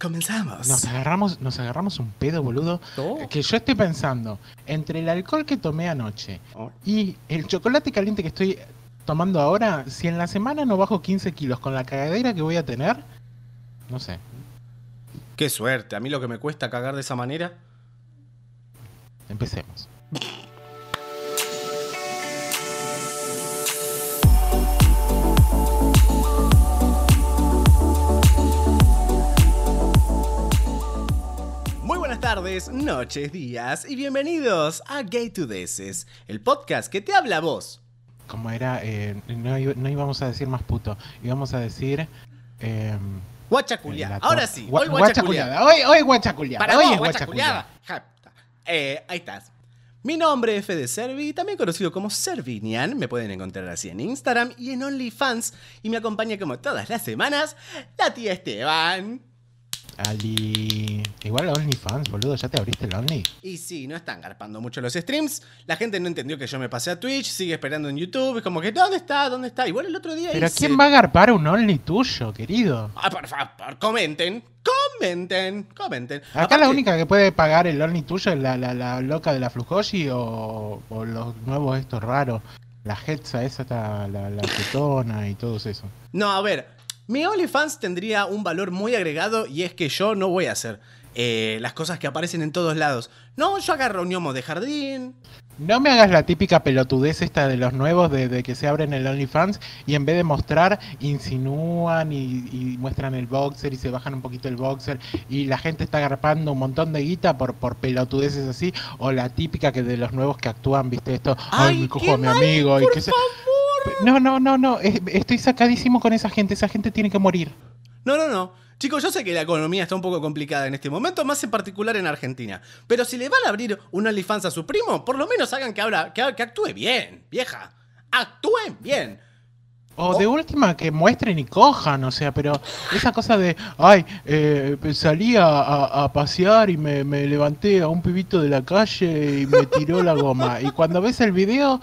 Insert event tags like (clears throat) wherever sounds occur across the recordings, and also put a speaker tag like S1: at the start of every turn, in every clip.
S1: Comenzamos.
S2: Nos agarramos, nos agarramos un pedo, boludo.
S1: Oh.
S2: Que yo estoy pensando, entre el alcohol que tomé anoche
S1: Oh.
S2: y el chocolate caliente que estoy tomando ahora, si en la semana no bajo 15 kilos con la cagadera que voy a tener, no sé.
S1: Qué suerte. A mí lo que me cuesta cagar de esa manera.
S2: Empecemos.
S1: Tardes, noches, días y bienvenidos a Gay to Deces, el podcast que te habla a vos.
S2: Como era, eh, no, no íbamos a decir más puto, íbamos a decir... Eh,
S1: Ahora sí,
S2: gua-
S1: hoy
S2: guachaculeada. Hoy, hoy guachaculeada.
S1: Para
S2: hoy
S1: vos,
S2: es
S1: guachaculiada.
S2: guachaculeada.
S1: Eh, ahí estás. Mi nombre es Fede Servi, también conocido como Servinian. Me pueden encontrar así en Instagram y en OnlyFans. Y me acompaña como todas las semanas la tía Esteban.
S2: Ali... Igual OnlyFans, boludo, ¿ya te abriste el Only?
S1: Y sí, no están garpando mucho los streams. La gente no entendió que yo me pasé a Twitch, sigue esperando en YouTube. Es como que, ¿dónde está? ¿Dónde está? Igual el otro día
S2: Pero
S1: hice-
S2: ¿quién va a agarpar un Only tuyo, querido?
S1: Ah, por favor, comenten, comenten, comenten.
S2: Acá
S1: Aparte-
S2: la única que puede pagar el Only tuyo es la, la, la loca de la Flujoshi o, o los nuevos estos raros. La Hetza esa, está, la, la Tetona y todos eso.
S1: No, a ver, mi OnlyFans tendría un valor muy agregado y es que yo no voy a hacer eh, las cosas que aparecen en todos lados. No, yo agarro un gnomo de jardín.
S2: No me hagas la típica pelotudez esta de los nuevos de, de que se abren el OnlyFans y en vez de mostrar, insinúan y, y muestran el boxer y se bajan un poquito el boxer y la gente está agarpando un montón de guita por, por pelotudeces así. O la típica que de los nuevos que actúan, viste esto, ay,
S1: ¡Ay,
S2: me cojo a mi
S1: mal,
S2: amigo y
S1: por
S2: que se...
S1: favor!
S2: No, no, no, no, es- estoy sacadísimo con esa gente, esa gente tiene que morir.
S1: No, no, no. Chicos, yo sé que la economía está un poco complicada en este momento, más en particular en Argentina. Pero si le van a abrir un OnlyFans a su primo, por lo menos hagan que, abra, que, actúe bien, vieja. Actúen bien.
S2: O de última que muestren y cojan, o sea, pero esa cosa de, ay, eh, salí a, pasear y me, me levanté a un pibito de la calle y me tiró la goma. Y cuando ves el video,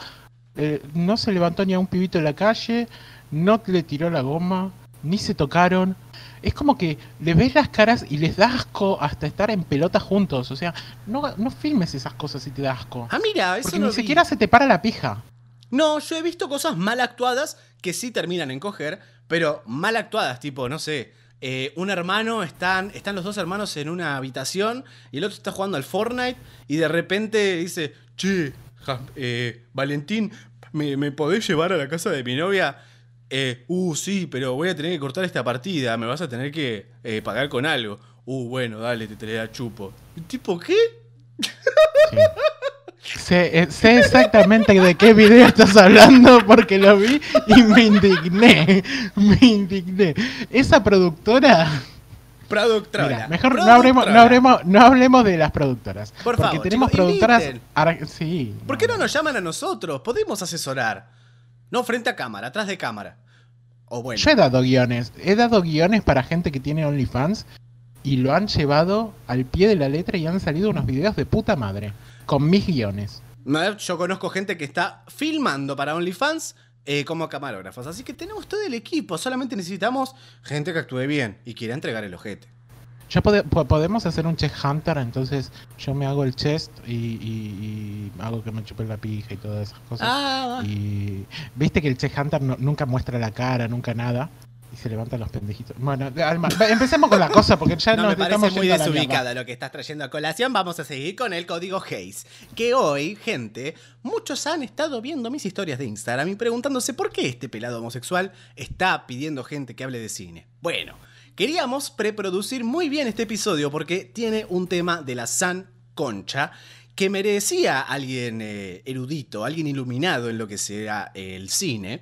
S2: eh, no se levantó ni a un pibito de la calle, no le tiró la goma, ni se tocaron. Es como que le ves las caras y les da asco hasta estar en pelota juntos. O sea, no, no filmes esas cosas si te da asco.
S1: Ah, mira, eso
S2: Porque
S1: no
S2: ni
S1: vi.
S2: siquiera se te para la pija.
S1: No, yo he visto cosas mal actuadas que sí terminan en coger, pero mal actuadas, tipo, no sé, eh, un hermano, están, están los dos hermanos en una habitación y el otro está jugando al Fortnite y de repente dice, che, ja- eh, Valentín, ¿me, me podés llevar a la casa de mi novia? Eh, uh, sí, pero voy a tener que cortar esta partida, me vas a tener que eh, pagar con algo. Uh, bueno, dale, te, la chupo. ¿Tipo qué?
S2: Sí. Sé, eh, sé exactamente de qué video estás hablando porque lo vi y me indigné. Me indigné. Esa productora.
S1: Productora.
S2: Mejor no hablemos, no, hablemos, no hablemos de las productoras.
S1: Por
S2: porque
S1: favor,
S2: tenemos
S1: chicos,
S2: productoras. ar- Sí.
S1: ¿Por qué no nos llaman a nosotros? Podemos asesorar. No frente a cámara, atrás de cámara. O bueno.
S2: Yo he dado guiones. He dado guiones para gente que tiene OnlyFans y lo han llevado al pie de la letra y han salido unos videos de puta madre. Con mis guiones.
S1: Yo conozco gente que está filmando para OnlyFans eh, como camarógrafos. Así que tenemos todo el equipo. Solamente necesitamos gente que actúe bien y quiera entregar el ojete.
S2: Ya pode- po- podemos hacer un chest hunter, entonces yo me hago el chest y, y- y hago que me chupe la pija y todas esas cosas.
S1: Ah,
S2: Y viste que el chest hunter no- nunca muestra la cara, nunca nada. Y se levantan los pendejitos. Bueno, Alma, empecemos con la cosa porque ya (laughs)
S1: no
S2: nos
S1: me
S2: estamos
S1: muy desubicada lo que estás trayendo a colación. Vamos a seguir con el código Hayes. Que hoy, gente, muchos han estado viendo mis historias de Instagram y preguntándose por qué este pelado homosexual está pidiendo gente que hable de cine. Bueno, queríamos preproducir muy bien este episodio porque tiene un tema de la San Concha que merecía alguien eh, erudito, alguien iluminado en lo que sea el cine.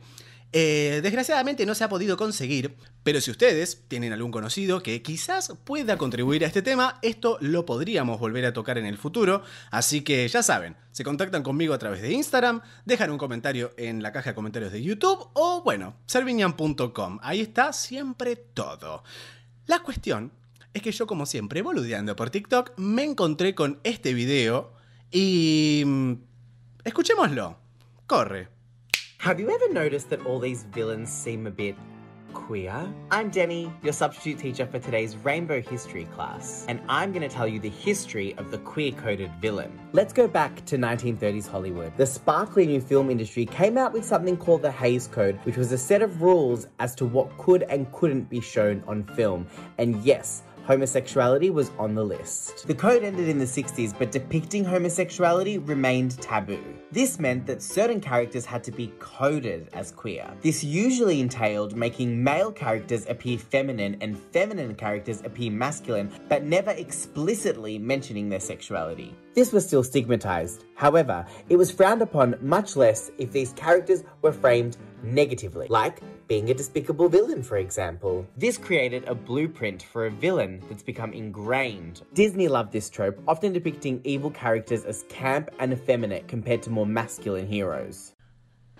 S1: Eh, desgraciadamente no se ha podido conseguir, pero si ustedes tienen algún conocido que quizás pueda contribuir a este tema, esto lo podríamos volver a tocar en el futuro. Así que ya saben, se contactan conmigo a través de Instagram, dejan un comentario en la caja de comentarios de YouTube o bueno, serviñan.com. Ahí está siempre todo. La cuestión es que yo como siempre, boludeando por TikTok, me encontré con este video y... mm, Escuchémoslo. Corre.
S3: Have you ever noticed that all these villains seem a bit queer. I'm Denny, your substitute teacher for today's Rainbow History class, and I'm going to tell you the history of the queer coded villain. Let's go back to 1930s Hollywood. The sparkly new film industry came out with something called the Hays Code, which was a set of rules as to what could and couldn't be shown on film. And yes, homosexuality was on the list. The code ended in the 60s, but depicting homosexuality remained taboo. This meant that certain characters had to be coded as queer. This usually entailed making male characters appear feminine and feminine characters appear masculine, but never explicitly mentioning their sexuality. This was still stigmatized. However, it was frowned upon much less if these characters were framed negatively, like being a despicable villain, for example. This created a blueprint for a villain that's become ingrained. Disney loved this trope, often depicting evil characters as camp and effeminate compared to more masculine heroes.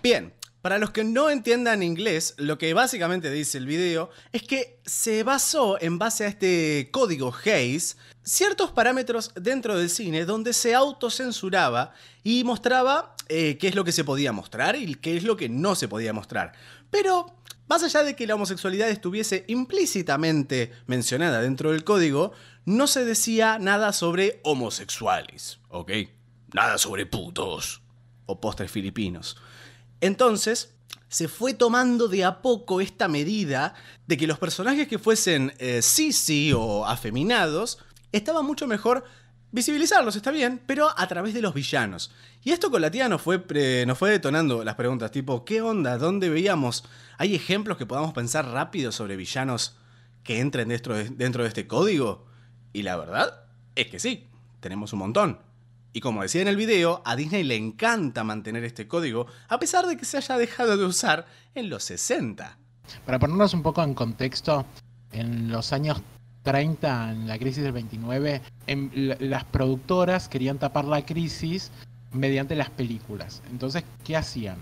S1: Bien, para los que no entiendan inglés, lo que básicamente dice el video es que se basó en base a este código Hayes ciertos parámetros dentro del cine donde se autocensuraba y mostraba eh, qué es lo que se podía mostrar y qué es lo que no se podía mostrar. Pero más allá de que la homosexualidad estuviese implícitamente mencionada dentro del código, no se decía nada sobre homosexuales, ¿ok? Nada sobre putos o postres filipinos. Entonces, se fue tomando de a poco esta medida de que los personajes que fuesen eh, sí o afeminados estaba mucho mejor visibilizarlos, está bien, pero a través de los villanos. Y esto con la tía nos fue, nos fue detonando las preguntas, tipo, ¿qué onda? ¿Dónde veíamos? ¿Hay ejemplos que podamos pensar rápido sobre villanos que entren dentro de, dentro de este código? Y la verdad es que sí, tenemos un montón. Y como decía en el video, a Disney le encanta mantener este código, a pesar de que se haya dejado de usar en los 60.
S2: Para ponernos un poco en contexto, en los años 30, en la crisis del 29, en, las productoras querían tapar la crisis mediante las películas. Entonces, ¿qué hacían?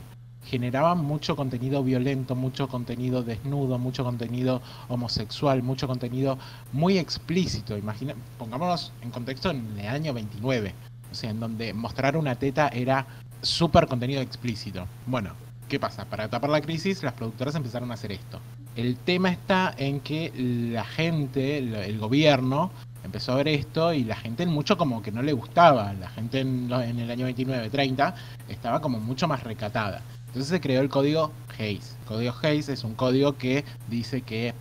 S2: Generaban mucho contenido violento, mucho contenido desnudo, mucho contenido homosexual, mucho contenido muy explícito. Imagina, pongámonos en contexto en el año 29, o sea, en donde mostrar una teta era súper contenido explícito. Bueno, ¿qué pasa? Para tapar la crisis, las productoras empezaron a hacer esto. El tema está en que la gente, el gobierno, empezó a ver esto y la gente mucho como que no le gustaba. La gente en, el año 29-30 estaba como mucho más recatada. Entonces se creó el código Hayes. El código Hayes es un código que dice que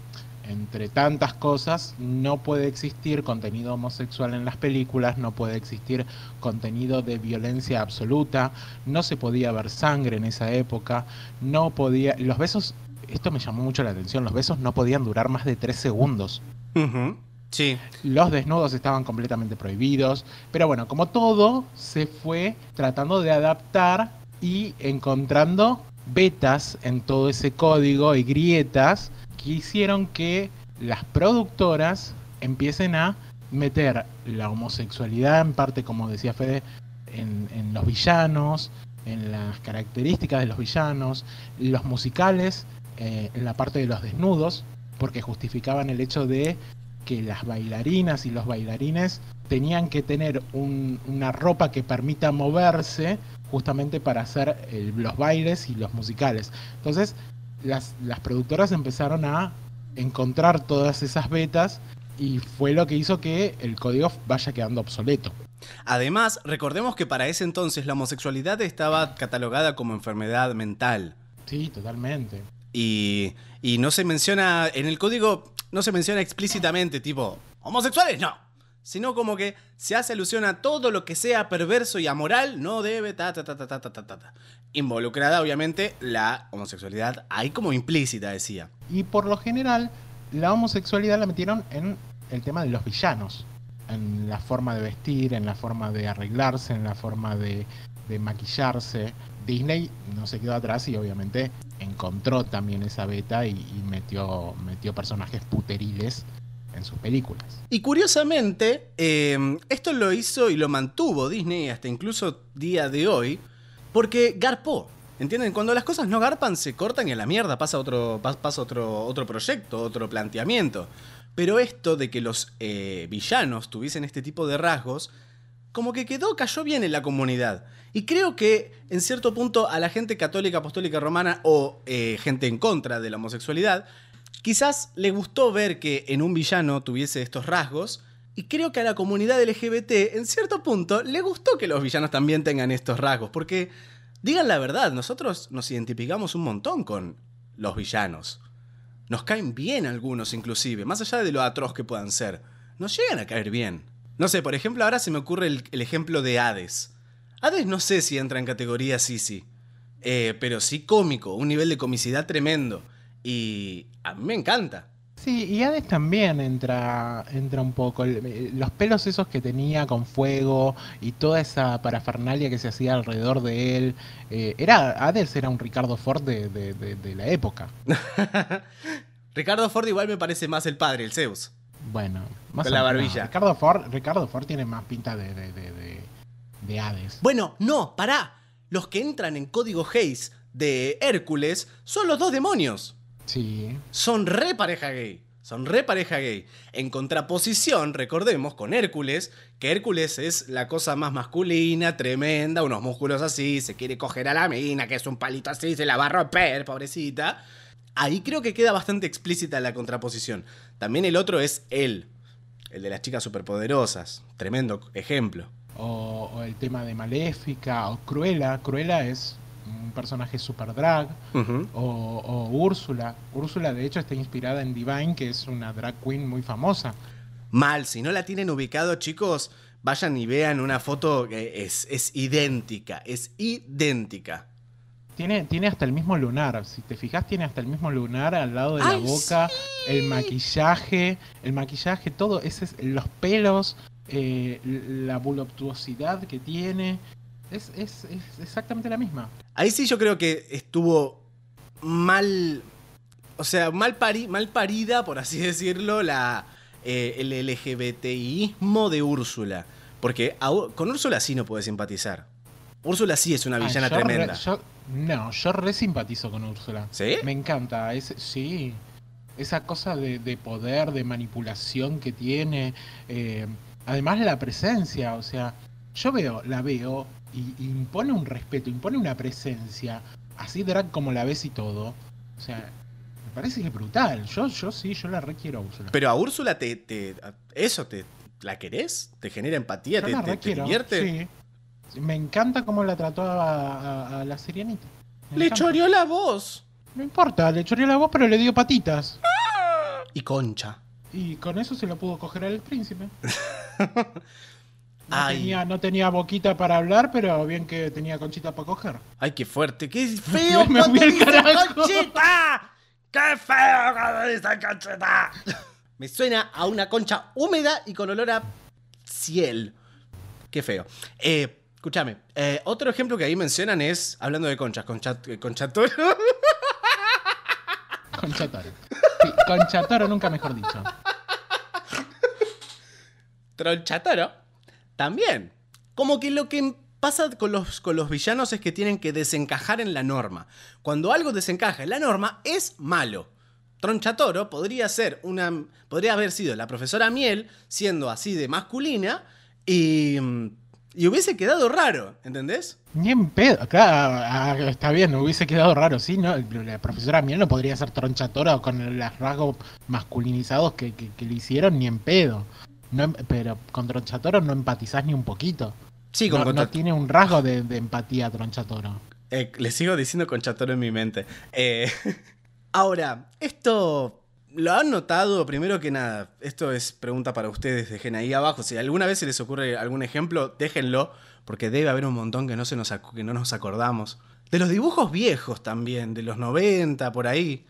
S2: entre tantas cosas, no puede existir contenido homosexual en las películas, no puede existir contenido de violencia absoluta, no se podía ver sangre en esa época, no podía... Los besos esto me llamó mucho la atención, los besos no podían durar más de tres segundos.
S1: Sí.
S2: Los desnudos estaban completamente prohibidos, pero bueno, como todo, se fue tratando de adaptar y encontrando betas en todo ese código y grietas que hicieron que las productoras empiecen a meter la homosexualidad en parte, como decía Fede, en, en los villanos, en las características de los villanos, los musicales eh, en la parte de los desnudos, porque justificaban el hecho de que las bailarinas y los bailarines tenían que tener una ropa que permita moverse justamente para hacer los bailes y los musicales. Entonces, las, las productoras empezaron a encontrar todas esas betas y fue lo que hizo que el código vaya quedando obsoleto.
S1: Además, recordemos que para ese entonces la homosexualidad estaba catalogada como enfermedad mental.
S2: Sí, totalmente.
S1: Y, no se menciona, en el código no se menciona explícitamente, tipo, homosexuales, no. Sino como que se hace alusión a todo lo que sea perverso y amoral, no debe, ta, ta, ta, ta, ta, ta. Involucrada, obviamente, la homosexualidad, ahí como implícita, decía.
S2: Y por lo general, la homosexualidad la metieron en el tema de los villanos. En la forma de vestir, en la forma de arreglarse, en la forma de maquillarse. Disney no se quedó atrás y obviamente encontró también esa beta y, metió, metió personajes puteriles en sus películas.
S1: Y curiosamente, em, esto lo hizo y lo mantuvo Disney hasta incluso día de hoy, porque garpó. ¿Entienden? Cuando las cosas no garpan, se cortan y a la mierda pasa otro, pasa otro, otro proyecto, otro planteamiento. Pero esto de que los eh, villanos tuviesen este tipo de rasgos, como que quedó, cayó bien en la comunidad. Y creo que en cierto punto a la gente católica, apostólica, romana o eh, gente en contra de la homosexualidad, Quizás le gustó ver que en un villano tuviese estos rasgos, y creo que a la comunidad LGBT, en cierto punto, le gustó que los villanos también tengan estos rasgos, porque, digan la verdad, nosotros nos identificamos un montón con los villanos. Nos caen bien algunos inclusive, más allá de lo atroz que puedan ser. Nos llegan a caer bien. No sé, por ejemplo, ahora se me ocurre el, el ejemplo de Hades. Hades no sé si entra en categoría Sisi, eh, pero sí cómico, un nivel de comicidad tremendo. Y a mí me encanta.
S2: Sí, y Hades también entra, entra un poco. Eh, Los pelos esos que tenía con fuego y toda esa parafernalia que se hacía alrededor de él. eh, era Hades era un Ricardo Ford de, de- de- de la época. (laughs)
S1: Ricardo Ford igual me parece más el padre, el Zeus.
S2: Bueno, más
S1: Con la barbilla.
S2: Ricardo Ford, Ricardo Ford tiene más pinta de, de- de Hades.
S1: Bueno, no, pará. Los que entran en código Hayes de Hércules son los dos demonios.
S2: Sí.
S1: Son re pareja gay. Son re pareja gay. En contraposición, recordemos, con Hércules, que Hércules es la cosa más masculina, tremenda, unos músculos así, se quiere coger a la mina, que es un palito así, se la va a romper, pobrecita. Ahí creo que queda bastante explícita la contraposición. También el otro es él, el de las chicas superpoderosas. Tremendo ejemplo.
S2: O, o el tema de Maléfica, o Cruella. Cruella es un personaje super drag. O, o Úrsula. Úrsula, de hecho, está inspirada en Divine, que es una drag queen muy famosa.
S1: Mal, si no la tienen ubicado, chicos, vayan y vean una foto que es, es idéntica, es idéntica.
S2: Tiene, tiene hasta el mismo lunar. Si te fijas, tiene hasta el mismo lunar al lado de la
S1: ¡Ay,
S2: boca. El maquillaje, el maquillaje, todo. Ese es, los pelos, eh, la voluptuosidad que tiene. Es, es, es exactamente la misma.
S1: Ahí sí yo creo que estuvo mal, o sea, mal, pari- mal parida, por así (laughs) decirlo, la, eh, el LGBTIismo de Úrsula. Porque a con Úrsula sí no puede simpatizar. Úrsula sí es una
S2: Ah,
S1: villana
S2: re-
S1: tremenda.
S2: yo- no, yo re simpatizo con Úrsula.
S1: ¿Sí?
S2: Me encanta, es, sí. Esa cosa de, de poder, de manipulación que tiene. eh, además la presencia, o sea, yo veo, la veo y, y impone un respeto, impone una presencia, así drag como la ves y todo. O sea, me parece que es brutal. Yo, yo sí, yo la requiero a Úrsula.
S1: Pero a Úrsula te, te- eso te la querés, te genera empatía,
S2: Yo
S1: te,
S2: la
S1: te- divierte.
S2: sí. Sí, Me encanta cómo la trató a, a- a la sirianita. Me
S1: Le
S2: encanta.
S1: choreó la voz.
S2: No importa, le choreó la voz, pero le dio patitas.
S1: Y concha.
S2: Y con eso se lo pudo coger al príncipe. (laughs) No,
S1: Ay.
S2: tenía, no tenía boquita para hablar, pero bien que tenía conchita para coger.
S1: Ay, qué fuerte, qué (laughs) feo
S2: Me
S1: cuando dicen conchita. ¡Qué feo cuando dicen conchita! Me suena a una concha húmeda y con olor a ciel. Qué feo. Eh, escúchame, eh, otro ejemplo que ahí mencionan es, hablando de conchas, concha, eh, conchatoro.
S2: Conchatoro. (laughs) Conchatoro nunca mejor dicho.
S1: Tronchatoro, también. Como que lo que pasa con los, con los villanos es que tienen que desencajar en la norma. Cuando algo desencaja en la norma, es malo. Tronchatoro podría ser una. podría haber sido la profesora Miel, siendo así de masculina, y. y hubiese quedado raro, ¿entendés?
S2: Ni en pedo. Claro, ah, está bien, hubiese quedado raro, sí, ¿no? La profesora Miel no podría ser tronchatoro con los rasgos masculinizados que, que- que le hicieron ni en pedo. No pero con tronchatoro no empatizás ni un poquito.
S1: Sí,
S2: No,
S1: con
S2: no
S1: contra-
S2: tiene un rasgo de, de empatía tronchatoro.
S1: Eh, le sigo diciendo conchatoro en mi mente. Eh, (laughs) ahora, esto lo han notado, primero que nada, esto es pregunta para ustedes, dejen ahí abajo. Si alguna vez se les ocurre algún ejemplo, déjenlo, porque debe haber un montón que no, se nos, que no nos acordamos. De los dibujos viejos también, de los 90, por ahí.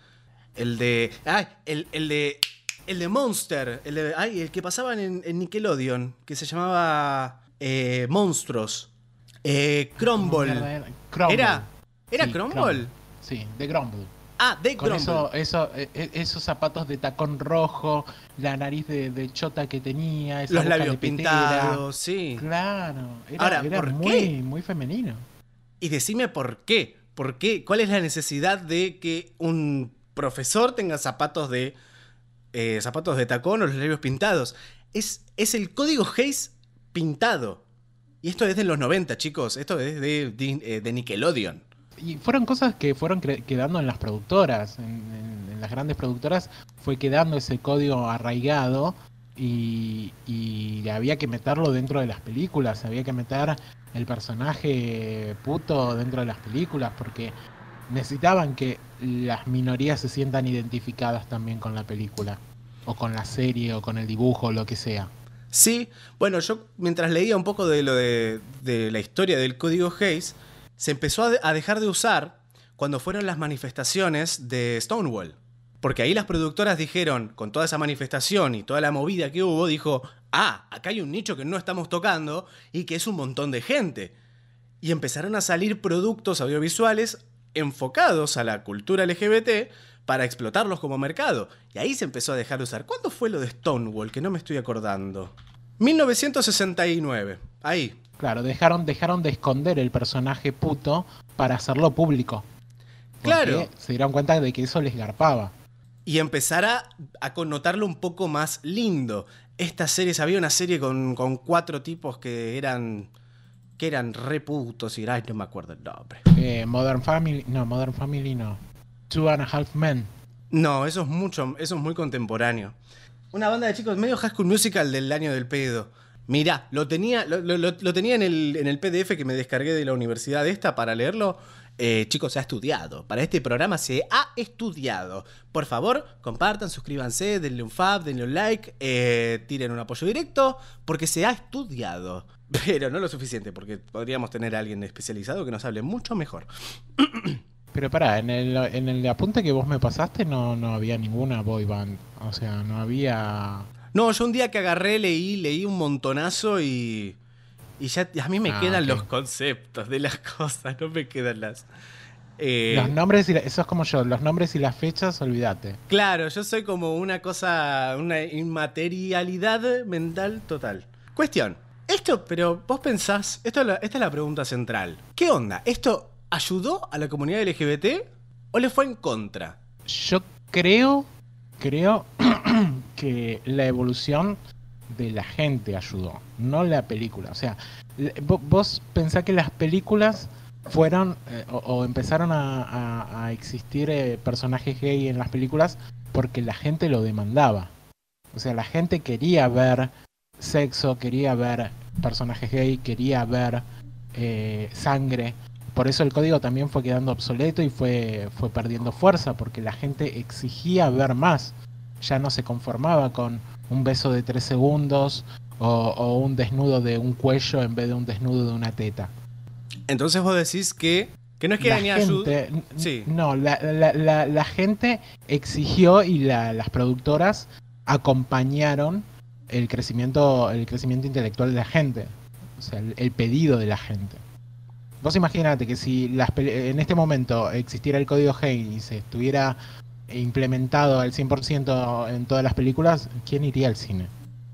S1: El de. Ay, el, el de. El de Monster. El de. Ay, el que pasaban en, en Nickelodeon. Que se llamaba. eh, Monstruos. Eh, Crumble.
S2: Era- Crumble.
S1: ¿Era? ¿Era
S2: Sí,
S1: Crumble?
S2: Sí, de Grumble.
S1: Ah, de
S2: Con eso, eso, eh, eh, esos zapatos de tacón rojo, la nariz de, de chota que tenía, esa
S1: Los labios pintados, sí.
S2: Claro, era,
S1: Ahora,
S2: era
S1: ¿por
S2: muy,
S1: qué?
S2: muy femenino.
S1: Y decime por qué. ¿Por qué? ¿Cuál es la necesidad de que un profesor tenga zapatos de. eh, zapatos de tacón o los labios pintados? Es, es el código Hayes pintado. Y esto es de los 90, chicos. Esto es de, de, de Nickelodeon.
S2: Y fueron cosas que fueron quedando en las productoras, en, en- en las grandes productoras fue quedando ese código arraigado y, y había que meterlo dentro de las películas, había que meter el personaje puto dentro de las películas porque necesitaban que las minorías se sientan identificadas también con la película o con la serie o con el dibujo o lo que sea.
S1: Sí, bueno, yo mientras leía un poco de lo de, de la historia del código Hayes, se empezó a, de- a dejar de usar cuando fueron las manifestaciones de Stonewall. Porque ahí las productoras dijeron, con toda esa manifestación y toda la movida que hubo, dijo, ah, acá hay un nicho que no estamos tocando y que es un montón de gente. Y empezaron a salir productos audiovisuales enfocados a la cultura LGBT para explotarlos como mercado. Y ahí se empezó a dejar de usar. ¿Cuándo fue lo de Stonewall? Que no me estoy acordando. 1969. Ahí.
S2: Claro, dejaron, dejaron de esconder el personaje puto para hacerlo público.
S1: Claro.
S2: Se dieron cuenta de que eso les garpaba.
S1: Y empezar a, a connotarlo un poco más lindo. Estas series, había una serie con, con cuatro tipos que eran. que eran re putos y ay, no me acuerdo el nombre.
S2: Eh, Modern Family, no, Modern Family no. Two and a Half Men.
S1: No, eso es mucho, eso es muy contemporáneo. Una banda de chicos medio High School Musical del año del pedo. Mirá, lo tenía, lo, lo- lo- tenía en, el, en el PDF que me descargué de la universidad esta para leerlo. Eh, chicos, se ha estudiado. Para este programa se ha estudiado. Por favor, compartan, suscríbanse, denle un fab, denle un like, eh, tiren un apoyo directo, porque se ha estudiado. (laughs) Pero no lo suficiente, porque podríamos tener a alguien especializado que nos hable mucho mejor. (coughs)
S2: Pero pará, en el, en el apunte que vos me pasaste no, no había ninguna boy band. O sea, no había...
S1: No, yo un día que agarré, leí, leí un montonazo y. Y ya a mí me
S2: Ah,
S1: quedan los conceptos de las (laughs) cosas, no me quedan las. eh,
S2: Los nombres y la- eso es como yo, los nombres y las fechas, olvídate.
S1: claro, yo soy como una cosa, una inmaterialidad mental total. Cuestión. Esto, pero vos pensás, esto esta es la pregunta central. ¿Qué onda? ¿Esto ayudó a la comunidad LGBT o le fue en contra?
S2: Yo creo, creo (clears throat) que la evolución de la gente ayudó, no la película. O sea, vos pensás que las películas fueron eh, o, empezaron a existir eh, personajes gay en las películas porque la gente lo demandaba. O sea, la gente quería ver sexo, quería ver personajes gay, quería ver eh, sangre. Por eso el código también fue quedando obsoleto y fue, fue perdiendo fuerza, porque la gente exigía ver más. Ya no se conformaba con un beso de tres segundos o, o un desnudo de un cuello en vez de un desnudo de una teta.
S1: Entonces vos decís que. Que no es que
S2: la gente,
S1: Sí.
S2: No, la, la- la- la gente exigió y la- las productoras acompañaron el crecimiento, el crecimiento intelectual de la gente. O sea, el, el pedido de la gente. Vos imaginate que si las en este momento existiera el código Hays y se estuviera implementado al 100% en todas las películas, ¿quién iría al cine?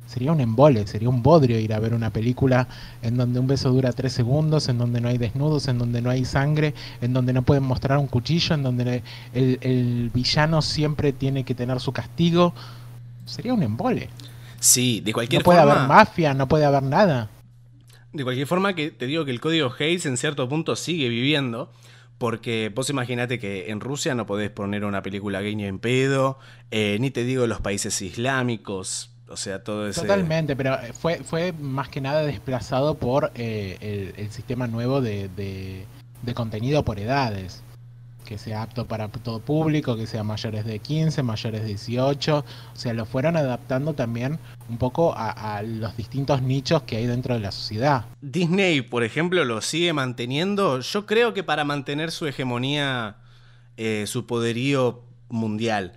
S2: Sería un embole, sería un bodrio ir a ver una película en donde un beso dura tres segundos, en donde no hay desnudos, en donde no hay sangre, en donde no pueden mostrar un cuchillo, en donde el, el villano siempre tiene que tener su castigo. Sería un embole.
S1: Sí, de cualquier
S2: No puede
S1: forma.
S2: haber mafia, no puede haber nada.
S1: De cualquier forma, que te digo que el código Hayes en cierto punto sigue viviendo. Porque vos imaginate que en Rusia no podés poner una película gay ni en pedo. eh, ni te digo los países islámicos. O sea, todo ese.
S2: Totalmente, pero eh, fue, fue más que nada desplazado por eh, el, el sistema nuevo de, de- de contenido por edades. Que sea apto para todo público, que sea mayores de 15, mayores de 18. O sea, lo fueron adaptando también un poco a, a los distintos nichos que hay dentro de la sociedad.
S1: Disney, por ejemplo, lo sigue manteniendo. Yo creo que para mantener su hegemonía, eh, su poderío mundial.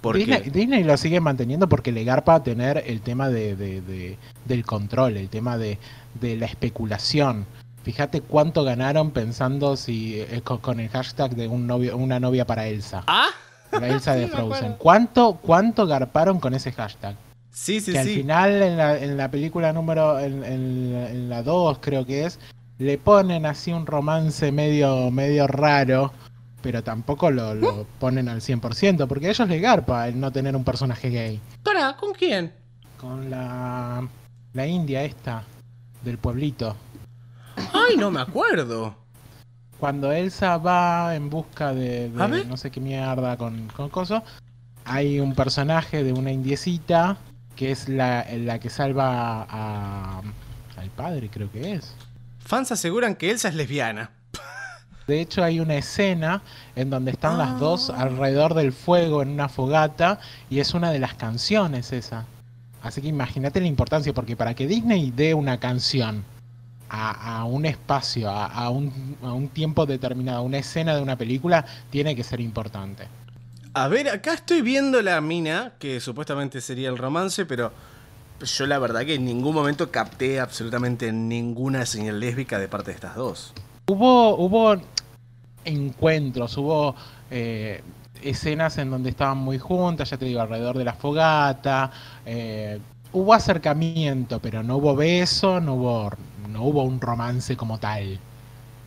S1: Porque.
S2: Disney, Disney lo sigue manteniendo porque le garpa tener el tema de, de- de- del control, el tema de, de la especulación. Fíjate cuánto ganaron pensando si eh, con, con el hashtag de un novio, una novia para Elsa.
S1: ¡Ah!
S2: La Elsa (laughs)
S1: Sí,
S2: de Frozen. ¿Cuánto, ¿Cuánto garparon con ese hashtag?
S1: Sí, sí,
S2: que al
S1: sí.
S2: final en la, en la película número, en, en- en la 2 creo que es, le ponen así un romance medio, medio raro, pero tampoco lo, lo ponen al 100%, porque a ellos les garpa el no tener un personaje gay.
S1: Pará, ¿con quién?
S2: Con la, la india esta, del pueblito.
S1: Ay, no me acuerdo.
S2: cuando Elsa va en busca de, no sé qué mierda con, con coso, hay un personaje de una indiecita que es la, la que salva a, al padre, creo que es.
S1: Fans aseguran que Elsa es lesbiana.
S2: De hecho, hay una escena en donde están
S1: Ah.
S2: las dos alrededor del fuego en una fogata y es una de las canciones esa. Así que imagínate la importancia, porque para que Disney dé una canción a, a un espacio, a, a un, a un tiempo determinado, una escena de una película, tiene que ser importante.
S1: A ver, acá estoy viendo la mina, que supuestamente sería el romance, pero yo la verdad que en ningún momento capté absolutamente ninguna señal lésbica de parte de estas dos.
S2: Hubo, hubo encuentros, hubo eh, escenas en donde estaban muy juntas, ya te digo, alrededor de la fogata. eh, hubo acercamiento, pero no hubo beso, no hubo, no hubo un romance como tal.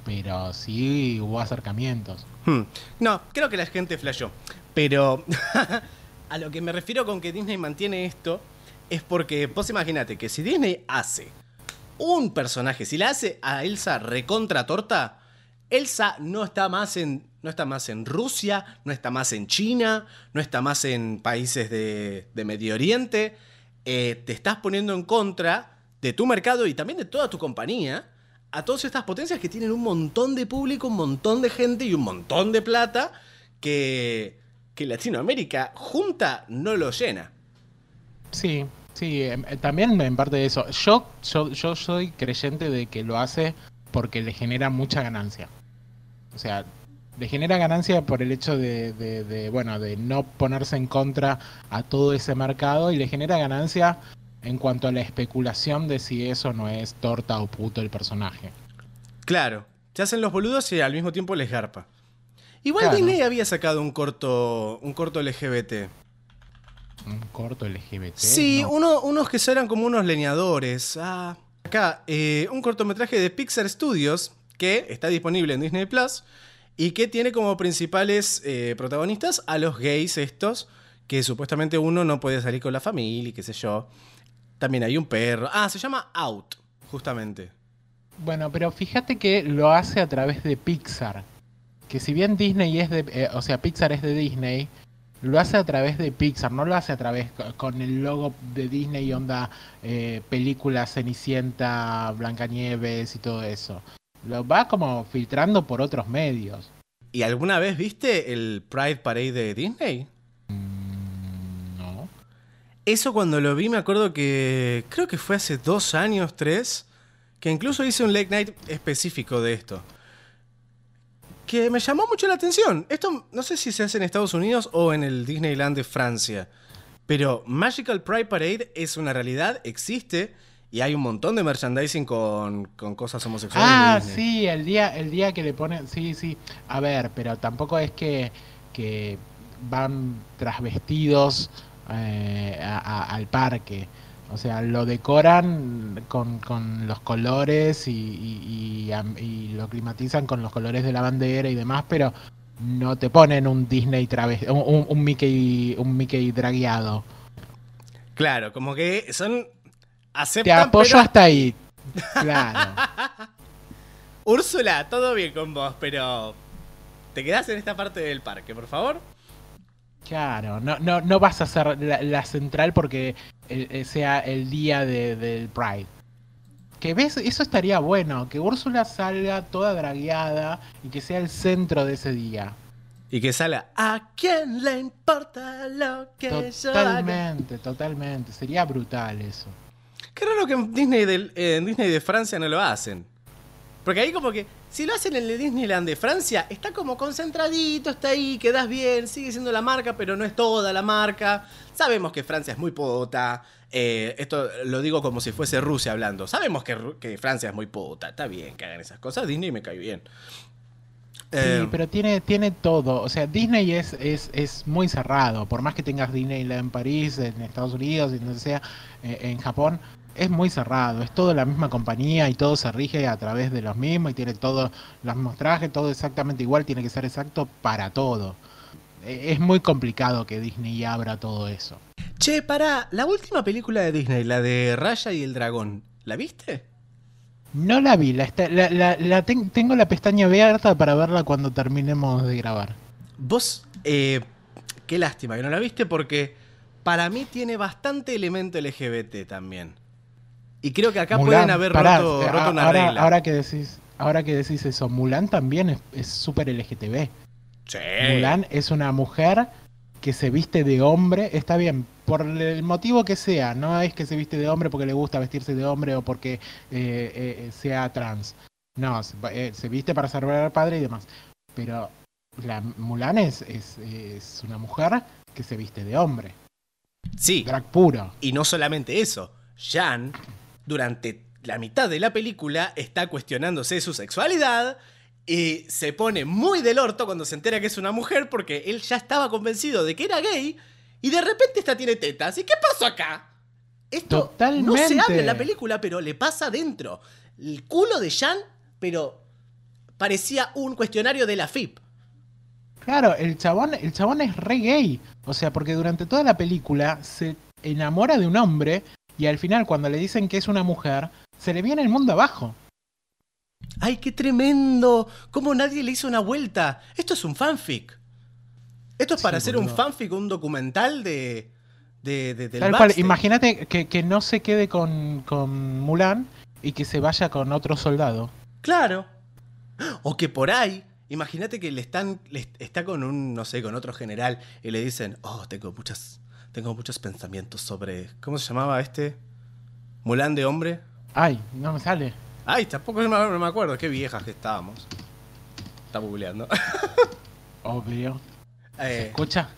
S2: Pero sí hubo acercamientos.
S1: Hmm. No, creo que la gente flasheó. Pero (laughs) a lo que me refiero con que Disney mantiene esto es porque vos imaginate que si Disney hace un personaje, si le hace a Elsa recontra torta, Elsa no está más en no está más en Rusia, no está más en China, no está más en países de, de Medio Oriente. Eh, te estás poniendo en contra de tu mercado y también de toda tu compañía a todas estas potencias que tienen un montón de público, un montón de gente y un montón de plata que, que Latinoamérica junta no lo llena.
S2: Sí, sí, em, eh, también en parte de eso. Yo, yo, yo soy creyente de que lo hace porque le genera mucha ganancia. O sea, le genera ganancia por el hecho de, de- de, bueno, de no ponerse en contra a todo ese mercado y le genera ganancia en cuanto a la especulación de si eso no es torta o puto el personaje.
S1: Claro, se hacen los boludos y al mismo tiempo les garpa. Igual
S2: Claro.
S1: Disney había sacado un corto, un corto LGBT.
S2: Un corto LGBT.
S1: Sí,
S2: no.
S1: uno- unos que eran como unos leñadores. Ah, acá, eh, un cortometraje de Pixar Studios que está disponible en Disney Plus y que tiene como principales eh, protagonistas a los gays estos, que supuestamente uno no puede salir con la familia y qué sé yo. También hay un perro. Ah, se llama Out, justamente.
S2: Bueno, pero fíjate que lo hace a través de Pixar. Que si bien Disney es de. eh, o sea, Pixar es de Disney, lo hace a través de Pixar, no lo hace a través co- con el logo de Disney y onda eh, película Cenicienta, Blancanieves y todo eso. Lo va como filtrando por otros medios.
S1: ¿Y alguna vez viste el Pride Parade de Disney? Eso cuando lo vi me acuerdo que creo que fue hace dos años, tres, que incluso hice un late night específico de esto. Que me llamó mucho la atención. Esto no sé si se hace en Estados Unidos o en el Disneyland de Francia. Pero Magical Pride Parade es una realidad, existe y hay un montón de merchandising con, con cosas homosexuales.
S2: Ah, sí, el día, el día que le ponen, sí, sí. A ver, pero tampoco es que, que van trasvestidos eh, a- a- al parque. O sea, lo decoran con, con los colores y, y- y am- y lo climatizan con los colores de la bandera y demás, pero no te ponen un Disney traves, un, Mickey, un Mickey dragueado.
S1: Claro, como que son.
S2: Te
S1: Aceptan,
S2: apoyo
S1: pero-
S2: hasta ahí. Claro. (laughs)
S1: Úrsula, todo bien con vos, pero. ¿Te quedás en esta parte del parque, por favor?
S2: Claro, no, no, no vas a hacer la, la central porque el- eh, sea el día de- del Pride. Que ves, eso estaría bueno, que Úrsula salga toda dragueada y que sea el centro de ese día.
S1: Y que salga. ¿A quién le importa lo que yo haga?
S2: Totalmente, totalmente. Sería brutal eso.
S1: Qué raro que en Disney, del- eh, en Disney de Francia no lo hacen. Porque ahí como que, si lo hacen en el Disneyland de Francia, está como concentradito, está ahí, quedas bien, sigue siendo la marca, pero no es toda la marca. Sabemos que Francia es muy puta. eh, esto lo digo como si fuese Rusia hablando. Sabemos que, Francia es muy puta. Está bien que hagan esas cosas. Disney me cae bien. Eh,
S2: Sí, pero tiene, tiene todo. O sea, Disney es, es, es muy cerrado. Por más que tengas Disneyland en París, en Estados Unidos, en donde sea, eh, en Japón, es muy cerrado. Es todo la misma compañía y todo se rige a través de los mismos y tiene todos los mismos trajes, todo exactamente igual, tiene que ser exacto para todo. Eh, Es muy complicado que Disney abra todo eso.
S1: Che, para la última película de Disney, la de Raya y el Dragón, ¿la viste?
S2: No la vi, la, está- la- la- la ten- tengo la pestaña abierta para verla cuando terminemos de grabar.
S1: Vos, eh, qué lástima que no la viste porque para mí tiene bastante elemento LGBT también. Y creo que acá
S2: Mulan,
S1: pueden haber
S2: pará,
S1: roto,
S2: eh,
S1: roto una
S2: ahora,
S1: regla.
S2: ahora que decís, ahora que decís eso, Mulan también es- es súper LGTB.
S1: Sí.
S2: Mulan es una mujer que se viste de hombre, está bien, por el motivo que sea, no es que se viste de hombre porque le gusta vestirse de hombre o porque eh, eh, sea trans. No, se, eh, se viste para salvar al padre y demás. Pero la Mulan es, es, es una mujer que se viste de hombre,
S1: Sí,
S2: drag puro.
S1: y no solamente eso. Jan, durante la mitad de la película, está cuestionándose su sexualidad y se pone muy del orto cuando se entera que es una mujer porque él ya estaba convencido de que era gay y de repente esta tiene tetas. ¿Y qué pasó acá? Esto no se habla en la película, pero le pasa adentro. El culo de Jan, pero parecía un cuestionario de la FIP.
S2: Claro, el chabón, el chabón es re gay. O sea, porque durante toda la película se enamora de un hombre y al final cuando le dicen que es una mujer, se le viene el mundo abajo.
S1: ¡Ay, qué tremendo! ¿Cómo nadie le hizo una vuelta? Esto es un fanfic. Esto es para
S2: Sí,
S1: hacer un fanfic, un documental de. de, de- del
S2: Tal cual, imagínate que, que no se quede con, con Mulan y que se vaya con otro soldado.
S1: Claro. O que por ahí, imagínate que le están. le está con un, no sé, con otro general y le dicen, oh, tengo muchas. Tengo muchos pensamientos sobre. ¿Cómo se llamaba este? Mulan de hombre.
S2: Ay, no me sale.
S1: Ay, tampoco no me- no me acuerdo, qué viejas que estábamos. Está googleando. (laughs)
S2: Obvio.
S1: Eh,
S2: Escucha.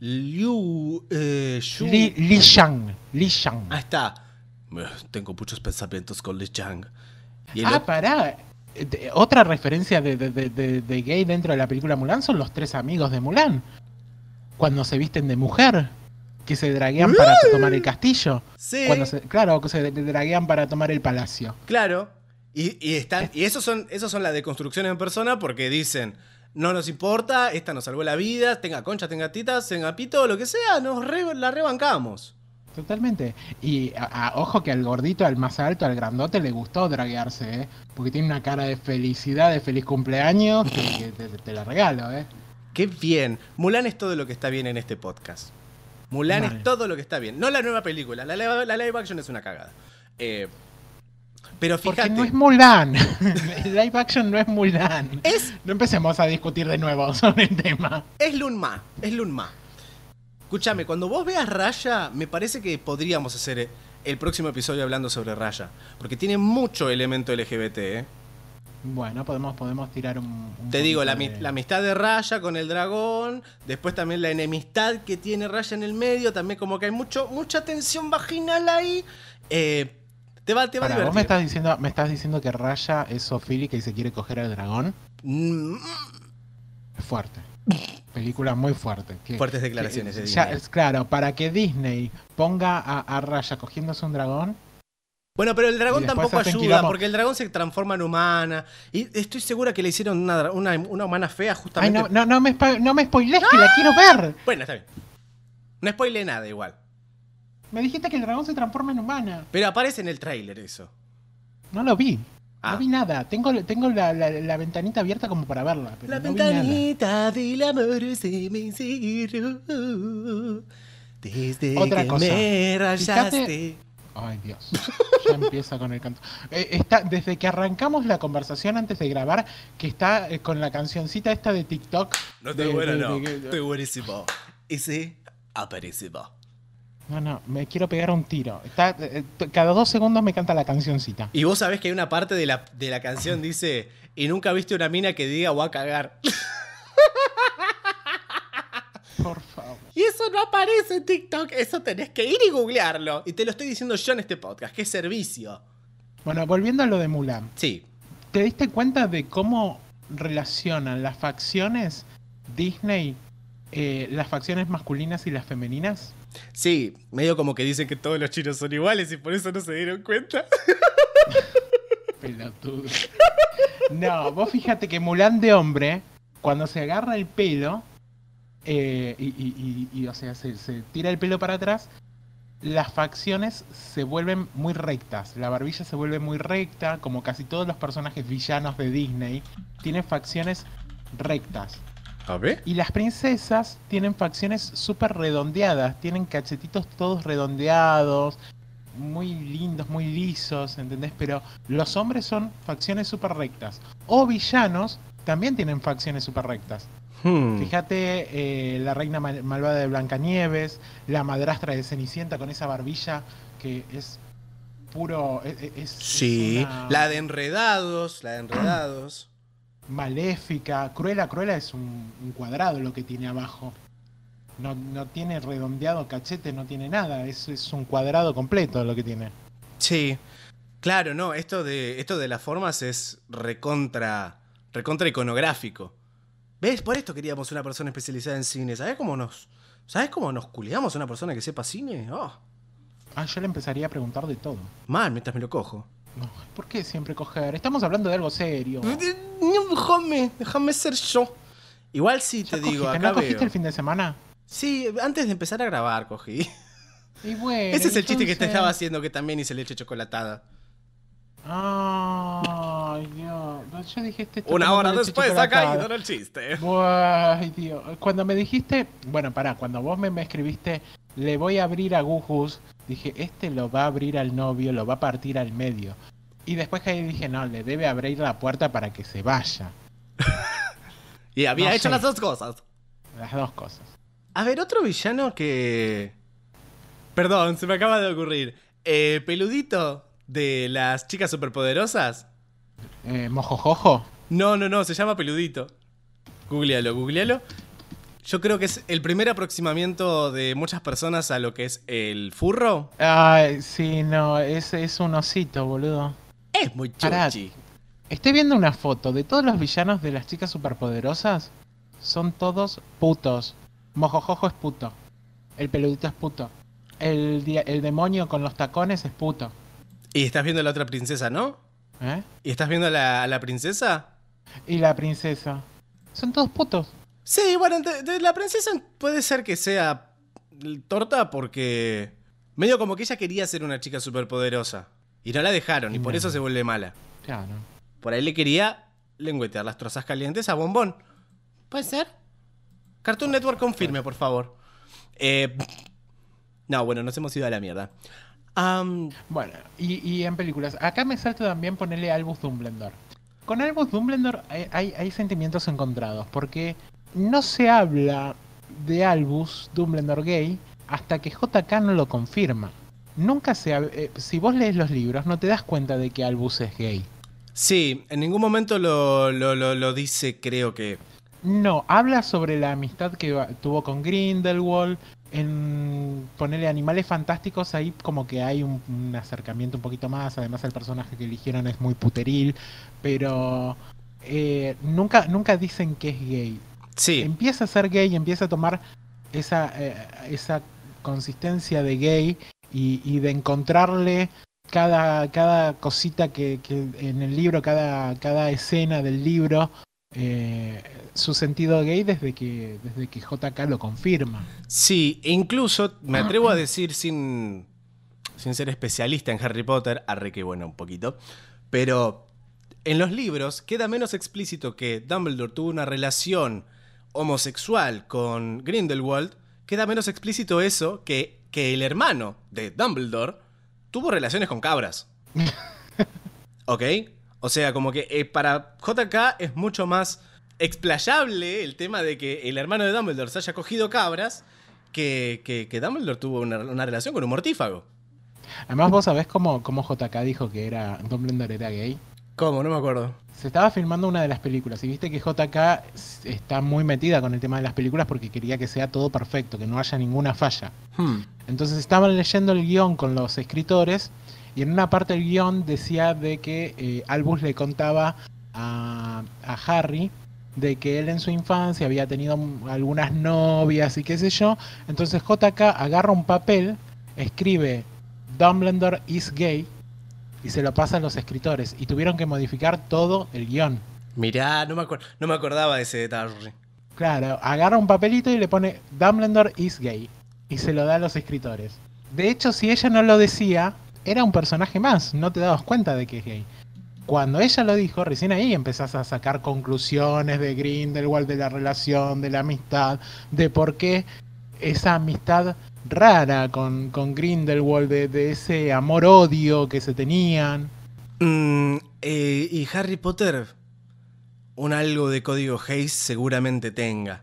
S1: Liu. Eh, Yu-
S2: Li, Li Shang. Li Shang.
S1: Ah, está. Tengo muchos pensamientos con Li. Y el
S2: Ah, pará. Eh, de- Otra referencia de- de- de gay dentro de la película Mulan son los tres amigos de Mulan. Cuando se visten de mujer. Que se draguean para tomar el castillo.
S1: sí,
S2: Cuando se, claro, que se draguean para tomar el palacio.
S1: claro. Y, y están, y esos son, esos son las deconstrucciones en persona porque dicen, no nos importa, esta nos salvó la vida, tenga concha, tenga titas, tenga pito, lo que sea, nos re- la rebancamos.
S2: Totalmente. Y a- a- ojo que al gordito, al más alto, al grandote le gustó draguearse, ¿eh? Porque tiene una cara de felicidad, de feliz cumpleaños, que, que te, te la regalo, ¿eh?
S1: Qué bien. Mulan es todo lo que está bien en este podcast. Mulan es todo lo que está bien. No la nueva película, la, live- la live action es una cagada. Eh, pero
S2: Porque
S1: fíjate,
S2: no es Mulan. (laughs) El live action no es Mulan.
S1: es
S2: No empecemos a discutir de nuevo (laughs) sobre el tema.
S1: Es Lunma, es Lunma. Escúchame, cuando vos veas Raya, me parece que podríamos hacer el próximo episodio hablando sobre Raya. Porque tiene mucho elemento LGBT, ¿eh?
S2: Bueno, podemos, podemos tirar un. un
S1: Te digo, la,
S2: de-
S1: amistad de Raya con el dragón, después también la enemistad que tiene Raya en el medio, también como que hay mucho, mucha tensión vaginal ahí. Eh, te va, te va a divertir.
S2: vos me estás diciendo, me estás diciendo que Raya es sofílica y se quiere coger al dragón.
S1: Mm,
S2: Es fuerte. Película muy fuerte. que-
S1: Fuertes declaraciones
S2: que-
S1: de
S2: ya, es claro, para que Disney ponga a, a Raya cogiéndose un dragón,
S1: Bueno, pero el dragón tampoco ayuda, porque el dragón se transforma en humana. Y estoy segura que le hicieron una, una, una humana fea
S2: Ay,
S1: justamente.
S2: no, no, no me, no me spoilees que la quiero ver.
S1: Bueno, está bien. No spoile nada igual.
S2: Me dijiste que el dragón se transforma en humana.
S1: Pero aparece en el tráiler eso.
S2: No lo vi.
S1: Ah.
S2: No vi nada. Tengo, tengo la, la- la ventanita abierta como para verla. Pero
S1: La
S2: no
S1: ventanita del amor se me cerró. Desde
S2: Otra
S1: que
S2: cosa.
S1: me rayaste.
S2: Ay, Dios. Ya empieza con el canto. Eh, está, desde que arrancamos la conversación antes de grabar, que está eh, con la cancioncita esta de TikTok.
S1: No estoy
S2: de-
S1: bueno,
S2: de-
S1: no.
S2: de-
S1: Estoy buenísimo. Ese apareció.
S2: No, no, me quiero pegar un tiro. Está, eh, t- cada dos segundos me canta la cancioncita.
S1: Y vos sabés que hay una parte de la, de la canción dice, y nunca viste una mina que diga voy a cagar.
S2: Por favor.
S1: Y eso no aparece en TikTok, eso tenés que ir y googlearlo. Y te lo estoy diciendo yo en este podcast, es servicio.
S2: Bueno, volviendo a lo de Mulan.
S1: Sí,
S2: ¿Te diste cuenta de cómo relacionan las facciones Disney, eh, las facciones masculinas y las femeninas?
S1: sí, medio como que dicen que todos los chinos son iguales y por eso no se dieron cuenta. (laughs)
S2: Pelotudo. No, vos fíjate que Mulan de hombre, cuando se agarra el pelo, eh, y, y- y- y, o sea, se, se tira el pelo para atrás, las facciones se vuelven muy rectas. La barbilla se vuelve muy recta, como casi todos los personajes villanos de Disney, tienen facciones rectas.
S1: A ver.
S2: Y las princesas tienen facciones súper redondeadas, tienen cachetitos todos redondeados, muy lindos, muy lisos, ¿entendés? Pero los hombres son facciones súper rectas. O villanos también tienen facciones súper rectas.
S1: Hmm.
S2: Fíjate eh, la reina mal- malvada de Blancanieves, la madrastra de Cenicienta con esa barbilla que es puro. e- e- Es, es
S1: Sí,
S2: una
S1: la de enredados, la de enredados. (clears throat)
S2: maléfica. Cruella, Cruella es un, un cuadrado lo que tiene abajo. No, no tiene redondeado cachete, no tiene nada. Es, es un cuadrado completo lo que tiene.
S1: Sí. Claro, no, esto de, esto de las formas es recontra, recontra iconográfico. ¿Ves? Por esto queríamos una persona especializada en cine. ¿Sabes cómo nos, ¿sabes cómo nos culiamos a una persona que sepa cine? Oh,
S2: Ah, yo le empezaría a preguntar de todo.
S1: mal, mientras me lo cojo.
S2: No, ¿Por qué siempre coger? Estamos hablando de algo serio.
S1: No, déjame, déjame ser yo. Igual sí
S2: ¿Ya
S1: te digo, acá
S2: ¿No cogiste
S1: veo.
S2: el fin de semana?
S1: Sí, antes de empezar a grabar cogí.
S2: Y bueno,
S1: Ese es el chiste que te estaba haciendo que también hice leche chocolatada.
S2: Ay, Dios. Yo dije este
S1: Una hora después ha caído en el chiste.
S2: Ay, Dios. Cuando me dijiste, bueno, pará, cuando vos me, me escribiste, le voy a abrir a Gujus, dije, este lo va a abrir al novio, lo va a partir al medio. Y después que dije, no, le debe abrir la puerta para que se vaya. (laughs)
S1: Y había
S2: No
S1: hecho
S2: sé.
S1: las dos cosas.
S2: Las dos cosas.
S1: A ver, otro villano que. Perdón, se me acaba de ocurrir. Eh, peludito de las chicas superpoderosas.
S2: Eh, ¿Mojojojo?
S1: No, no, no, se llama peludito. Googlealo, googlealo. Yo creo que es el primer aproximamiento de muchas personas a lo que es el furro.
S2: Ay, sí, no, es, es un osito, boludo.
S1: Es muy
S2: Pará.
S1: chuchi.
S2: Estoy viendo una foto de todos los villanos de las chicas superpoderosas. Son todos putos. Mojojojo es puto. El peludito es puto. El, el demonio con los tacones es puto.
S1: Y estás viendo a la otra princesa, ¿no?
S2: ¿Eh?
S1: ¿Y estás viendo a la, a la princesa?
S2: Y la princesa. Son todos putos.
S1: Sí, bueno, de, de la princesa puede ser que sea torta porque medio como que ella quería ser una chica superpoderosa y no la dejaron y por eso se vuelve mala.
S2: Claro.
S1: Por ahí le quería lengüetear las trozas calientes a Bombón. ¿Puede ser? Cartoon Network confirme, por favor. Eh, no, bueno, nos hemos ido a la mierda.
S2: Bueno, y, y en películas. Acá me salta también ponerle Albus Dumbledore. Con Albus Dumbledore hay, hay, hay sentimientos encontrados. Porque no se habla de Albus Dumbledore gay hasta que JK no lo confirma. Nunca se eh, si vos lees los libros no te das cuenta de que Albus es gay.
S1: sí, en ningún momento lo, lo- lo- lo dice, creo que.
S2: No, habla sobre la amistad que tuvo con Grindelwald. En ponerle animales fantásticos, ahí como que hay un, un acercamiento un poquito más. Además, el personaje que eligieron es muy puteril. Pero eh, nunca, nunca dicen que es gay.
S1: Sí,
S2: Empieza a ser gay, empieza a tomar esa, eh, esa consistencia de gay y, y de encontrarle cada, cada cosita que, que en el libro, cada, cada escena del libro, eh, su sentido gay desde que, desde que JK lo confirma.
S1: Sí, e incluso me atrevo a decir sin, sin ser especialista en Harry Potter, arre que bueno, un poquito, pero en los libros queda menos explícito que Dumbledore tuvo una relación homosexual con Grindelwald, queda menos explícito eso que, que el hermano de Dumbledore tuvo relaciones con cabras. (laughs) ¿Ok? O sea, como que eh, para JK es mucho más explayable el tema de que el hermano de Dumbledore se haya cogido cabras que, que, que Dumbledore tuvo una, una relación con un mortífago.
S2: Además, vos sabés cómo, cómo JK dijo que era Dumbledore era gay.
S1: ¿Cómo? No me acuerdo.
S2: Se estaba filmando una de las películas y viste que JK está muy metida con el tema de las películas porque quería que sea todo perfecto, que no haya ninguna falla.
S1: Hmm.
S2: Entonces estaban leyendo el guion con los escritores y en una parte del guion decía de que eh, Albus le contaba a, a Harry de que él en su infancia había tenido algunas novias y qué sé yo. Entonces JK agarra un papel, escribe Dumbledore is gay y se lo pasa a los escritores y tuvieron que modificar todo el guion.
S1: Mirá, no me, no me acordaba de ese detalle.
S2: Claro, agarra un papelito y le pone Dumbledore is gay y se lo da a los escritores. De hecho, si ella no lo decía, era un personaje más, no te dabas cuenta de que es gay. Cuando ella lo dijo, recién ahí empezás a sacar conclusiones de Grindelwald, de la relación, de la amistad, de por qué esa amistad rara con, con Grindelwald, de, de ese amor-odio que se tenían.
S1: Mm, eh, y Harry Potter, un algo de código Hayes seguramente tenga.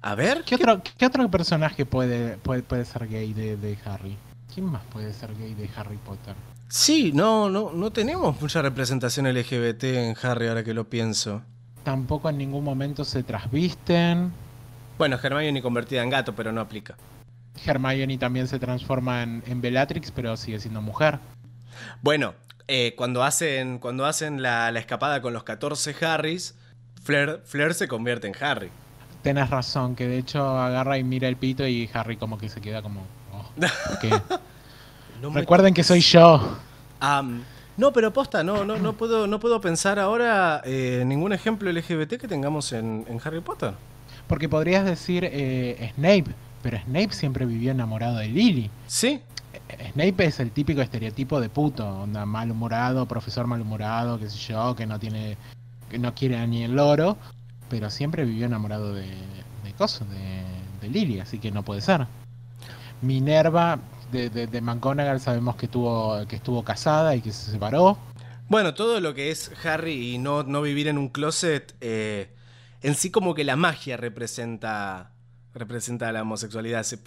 S1: A ver.
S2: ¿Qué, otro, ¿qué otro personaje puede, puede, puede ser gay de, de Harry? ¿Quién más puede ser gay de Harry Potter?
S1: Sí, no, no, no tenemos mucha representación LGBT en Harry ahora que lo pienso.
S2: Tampoco en ningún momento se trasvisten.
S1: Bueno, Hermione convertida en gato, pero no aplica.
S2: Hermione también se transforma en, en Bellatrix, pero sigue siendo mujer.
S1: Bueno, eh, cuando hacen, cuando hacen la, la escapada con los 14 Harrys, Flair, Flair se convierte en Harry.
S2: Tenés razón, que de hecho agarra y mira el pito y Harry como que se queda como... (laughs) Recuerden que soy yo.
S1: No, pero posta, no, no, no puedo, no puedo pensar ahora eh, ningún ejemplo LGBT que tengamos en, en Harry Potter.
S2: Porque podrías decir eh, Snape, pero Snape siempre vivió enamorado de Lily.
S1: Sí,
S2: Eh, Snape es el típico estereotipo de puto, onda malhumorado, profesor malhumorado, qué sé yo, que no tiene, que no quiere ni el loro, pero siempre vivió enamorado de, de cosas, de, de Lily, así que no puede ser. Minerva de, de, de McGonagall sabemos que tuvo, que estuvo casada y que se separó.
S1: Bueno, todo lo que es Harry y no, no vivir en un closet, eh, en sí como que la magia representa, representa la homosexualidad. Se,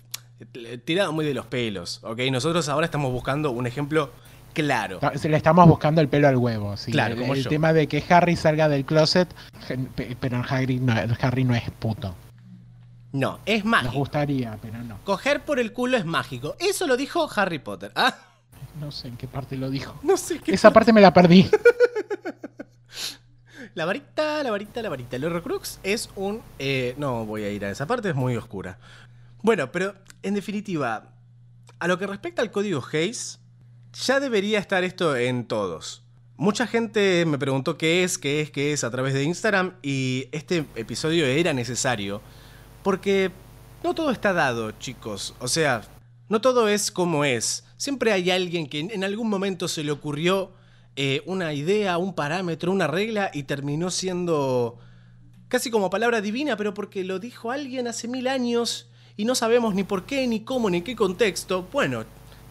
S1: tirado muy de los pelos, ¿ok? Nosotros ahora estamos buscando un ejemplo claro.
S2: Ta- se Le estamos buscando el pelo al huevo. ¿sí?
S1: Claro,
S2: el
S1: como
S2: el
S1: yo.
S2: tema de que Harry salga del closet, pero Harry no, Harry no es puto.
S1: No, es
S2: Nos
S1: mágico.
S2: gustaría, pero no.
S1: Coger por el culo es mágico. Eso lo dijo Harry Potter. Ah,
S2: No sé en qué parte lo dijo.
S1: no sé qué.
S2: Esa parte me la perdí. (laughs)
S1: La varita, la varita, la varita. El Horrocrux es un... eh, no voy a ir a esa parte, es muy oscura. Bueno, pero en definitiva, a lo que respecta al código Hayes, ya debería estar esto en todos. Mucha gente me preguntó qué es, qué es, qué es a través de Instagram y este episodio era necesario porque no todo está dado, chicos. O sea, no todo es como es. Siempre hay alguien que en algún momento se le ocurrió eh, una idea, un parámetro, una regla y terminó siendo casi como palabra divina, pero porque lo dijo alguien hace mil años y no sabemos ni por qué, ni cómo, ni qué contexto. Bueno,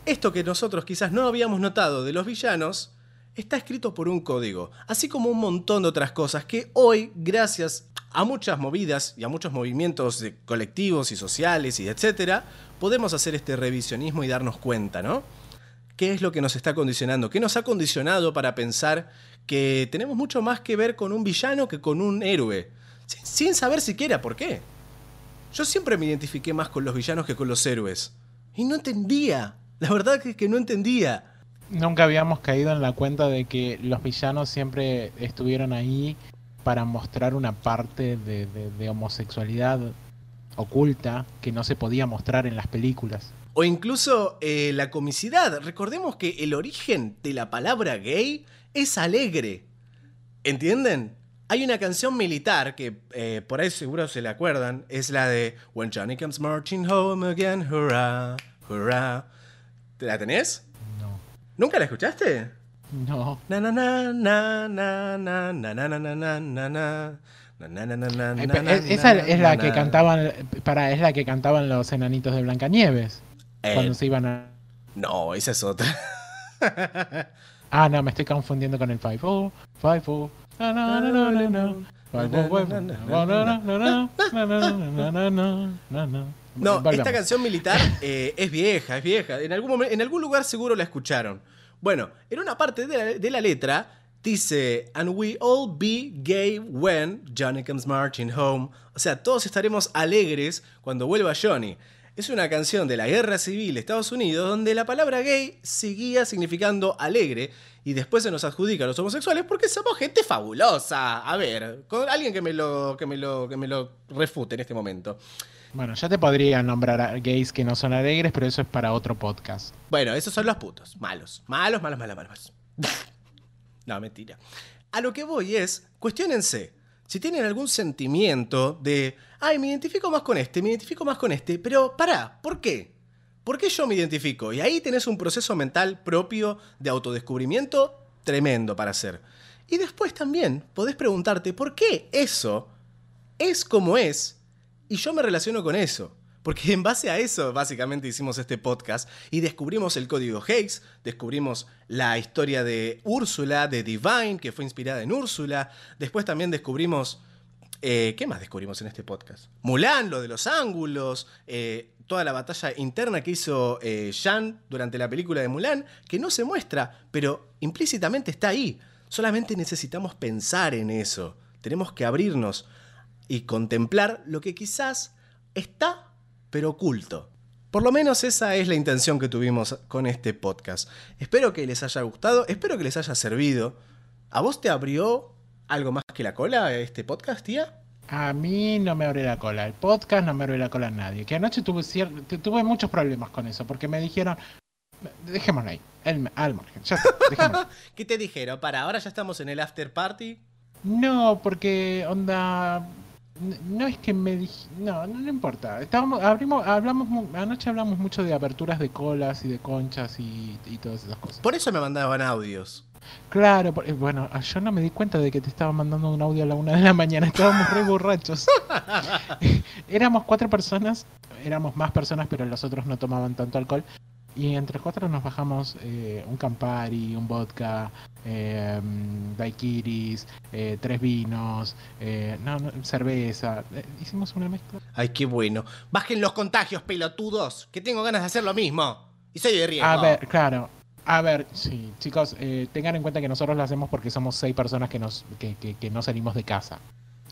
S1: esto que nosotros quizás no habíamos notado de los villanos está escrito por un código, así como un montón de otras cosas que hoy, gracias a muchas movidas y a muchos movimientos colectivos y sociales y etcétera, podemos hacer este revisionismo y darnos cuenta, ¿no? ¿Qué es lo que nos está condicionando? ¿Qué nos ha condicionado para pensar que tenemos mucho más que ver con un villano que con un héroe? Sin, saber siquiera por qué. Yo siempre me identifiqué más con los villanos que con los héroes. Y no entendía. La verdad que, que no entendía.
S2: Nunca habíamos caído en la cuenta de que los villanos siempre estuvieron ahí para mostrar una parte de, de- de homosexualidad oculta que no se podía mostrar en las películas.
S1: O incluso eh, la comicidad. Recordemos que el origen de la palabra gay es alegre. ¿Entienden? Hay una canción militar que eh, por ahí seguro se le acuerdan. Es la de When Johnny comes marching home again, hurrah, hurrah. ¿Te la tenés?
S2: No.
S1: ¿Nunca la escuchaste?
S2: No.
S1: Na na na na na na na na na na na
S2: Eh, esa es la que cantaban para es la que cantaban los enanitos de Blancanieves
S1: Eh,
S2: cuando se iban a
S1: No, esa es otra.
S2: Ah, no, me estoy confundiendo con el Five Oh, Five Oh. Oh, oh.
S1: No, esta canción militar eh, es vieja, es vieja. En algún, momen- en algún lugar seguro la escucharon. Bueno, en una parte de la, letra dice, And we all be gay when Johnny comes marching home. O sea, todos estaremos alegres cuando vuelva Johnny. Es una canción de la Guerra Civil de Estados Unidos donde la palabra gay seguía significando alegre y después se nos adjudica a los homosexuales porque somos gente fabulosa. A ver, con alguien que me lo, que me lo, que me lo refute en este momento.
S2: Bueno, yo te podría nombrar gays que no son alegres, pero eso es para otro podcast.
S1: Bueno, esos son los putos. Malos. Malos, malos, malos, malos. (laughs) no, mentira. A lo que voy es, cuestionense. Si tienen algún sentimiento de, ay, me identifico más con este, me identifico más con este, pero pará, ¿por qué? ¿Por qué yo me identifico? Y ahí tenés un proceso mental propio de autodescubrimiento tremendo para hacer. Y después también podés preguntarte por qué eso es como es y yo me relaciono con eso. Porque en base a eso básicamente hicimos este podcast y descubrimos el código Higgs, descubrimos la historia de Úrsula, de Divine, que fue inspirada en Úrsula, después también descubrimos... eh, ¿Qué más descubrimos en este podcast? Mulan, lo de los ángulos, eh, toda la batalla interna que hizo eh, Jean durante la película de Mulan, que no se muestra, pero implícitamente está ahí. Solamente necesitamos pensar en eso. Tenemos que abrirnos y contemplar lo que quizás está, pero oculto. Por lo menos esa es la intención que tuvimos con este podcast. Espero que les haya gustado, espero que les haya servido. ¿A vos te abrió algo más que la cola este podcast, tía?
S2: A mí no me abre la cola. El podcast no me abre la cola a nadie. Que anoche tuve, tuve muchos problemas con eso, porque me dijeron, dejémoslo ahí, el- al margen. Ya está, (laughs) dejémoslo ahí".
S1: ¿Qué te dijeron? Para, ahora ya estamos en el after party.
S2: No, porque onda. No es que me dij- No, no, no importa. Estábamos, abrimos, hablamos, anoche hablamos mucho de aperturas de colas y de conchas y, y todas esas cosas.
S1: Por eso me mandaban audios.
S2: Claro, por- eh, bueno, ah, yo no me di cuenta de que te estaba mandando un audio a la una de la mañana. Estábamos re borrachos. (laughs) (laughs) éramos cuatro personas, éramos más personas, pero los otros no tomaban tanto alcohol. Y entre cuatro nos bajamos eh, un Campari, un vodka, eh, daiquiris, eh, tres vinos, eh, no, no, cerveza. Eh, hicimos una mezcla.
S1: Ay, qué bueno. Bajen los contagios, pelotudos, que tengo ganas de hacer lo mismo. Y soy de riesgo.
S2: A ver, claro. A ver, sí, chicos, eh, tengan en cuenta que nosotros lo hacemos porque somos seis personas que, nos, que, que- que no salimos de casa.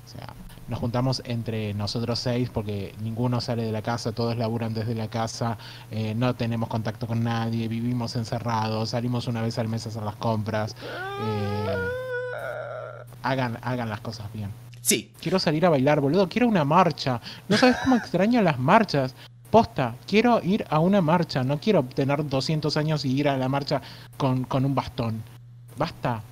S2: O sea, nos juntamos entre nosotros seis porque ninguno sale de la casa, todos laburan desde la casa, eh, no tenemos contacto con nadie, vivimos encerrados, salimos una vez al mes a hacer las compras. eh, hagan, hagan las cosas bien.
S1: Sí,
S2: Quiero salir a bailar, boludo. Quiero una marcha. No sabes cómo extraño las marchas. Posta, quiero ir a una marcha. No quiero tener 200 años y ir a la marcha con, con un bastón. Basta.